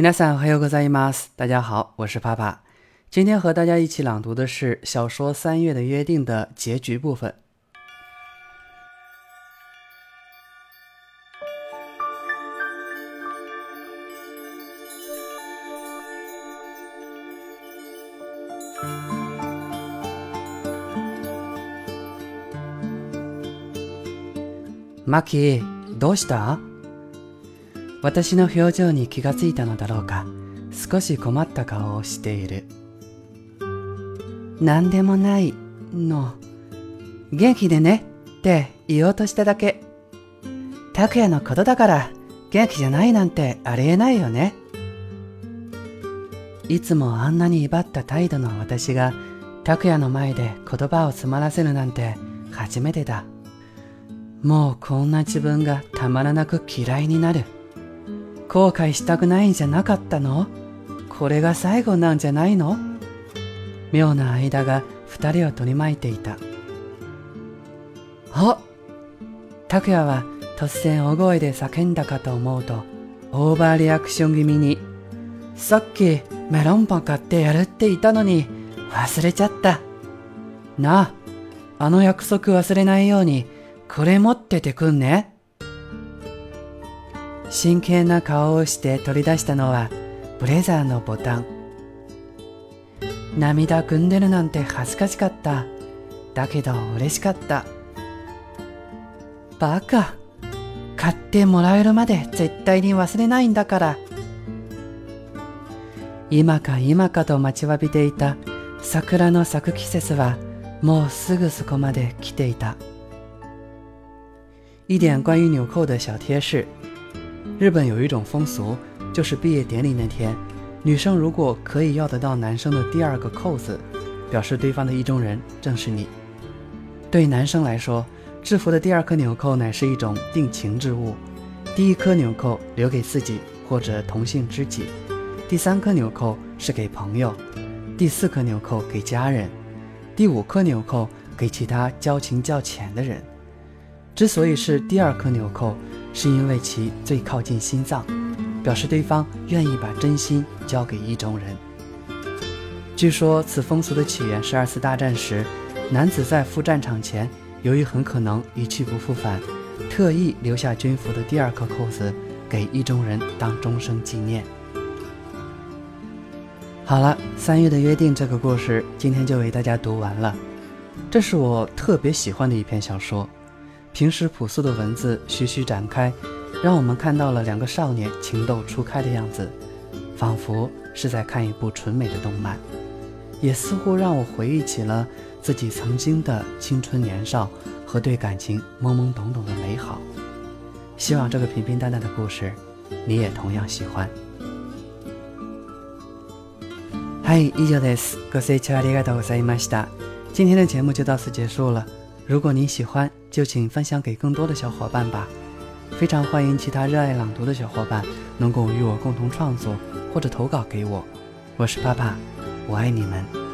皆さん、はようございます。大家好，我是爸爸。今天和大家一起朗读的是小说《三月的约定》的结局部分。マキ、どうした？私の表情に気がついたのだろうか少し困った顔をしている何でもないの元気でねって言おうとしただけ拓也のことだから元気じゃないなんてありえないよねいつもあんなに威張った態度の私が拓也の前で言葉を詰まらせるなんて初めてだもうこんな自分がたまらなく嫌いになる後悔したくないんじゃなかったのこれが最後なんじゃないの妙な間が二人を取り巻いていた。あ拓也は突然大声で叫んだかと思うと、オーバーリアクション気味に、さっきメロンパン買ってやるって言ったのに忘れちゃった。なあ、あの約束忘れないようにこれ持っててくんね。真剣な顔をして取り出したのはブレザーのボタン涙ぐんでるなんて恥ずかしかっただけど嬉しかったバカ買ってもらえるまで絶対に忘れないんだから今か今かと待ちわびていた桜の咲く季節はもうすぐそこまで来ていた。一点关于纽扣的小贴士。日本有一种风俗，就是毕业典礼那天，女生如果可以要得到男生的第二个扣子，表示对方的意中人正是你。对男生来说，制服的第二颗纽扣乃是一种定情之物，第一颗纽扣留给自己或者同性知己，第三颗纽扣是给朋友，第四颗纽扣给家人，第五颗纽扣给其他交情较浅的人。之所以是第二颗纽扣。是因为其最靠近心脏，表示对方愿意把真心交给意中人。据说此风俗的起源是二次大战时，男子在赴战场前，由于很可能一去不复返，特意留下军服的第二颗扣子给意中人当终生纪念。好了，《三月的约定》这个故事今天就为大家读完了，这是我特别喜欢的一篇小说。平时朴素的文字徐徐展开，让我们看到了两个少年情窦初开的样子，仿佛是在看一部纯美的动漫，也似乎让我回忆起了自己曾经的青春年少和对感情懵懵懂懂的美好。希望这个平平淡淡的故事，你也同样喜欢。嗨，依旧 t a d s g u y s c h a r d g a o s m a s i t a 今天的节目就到此结束了。如果您喜欢，就请分享给更多的小伙伴吧，非常欢迎其他热爱朗读的小伙伴能够与我共同创作或者投稿给我。我是爸爸，我爱你们。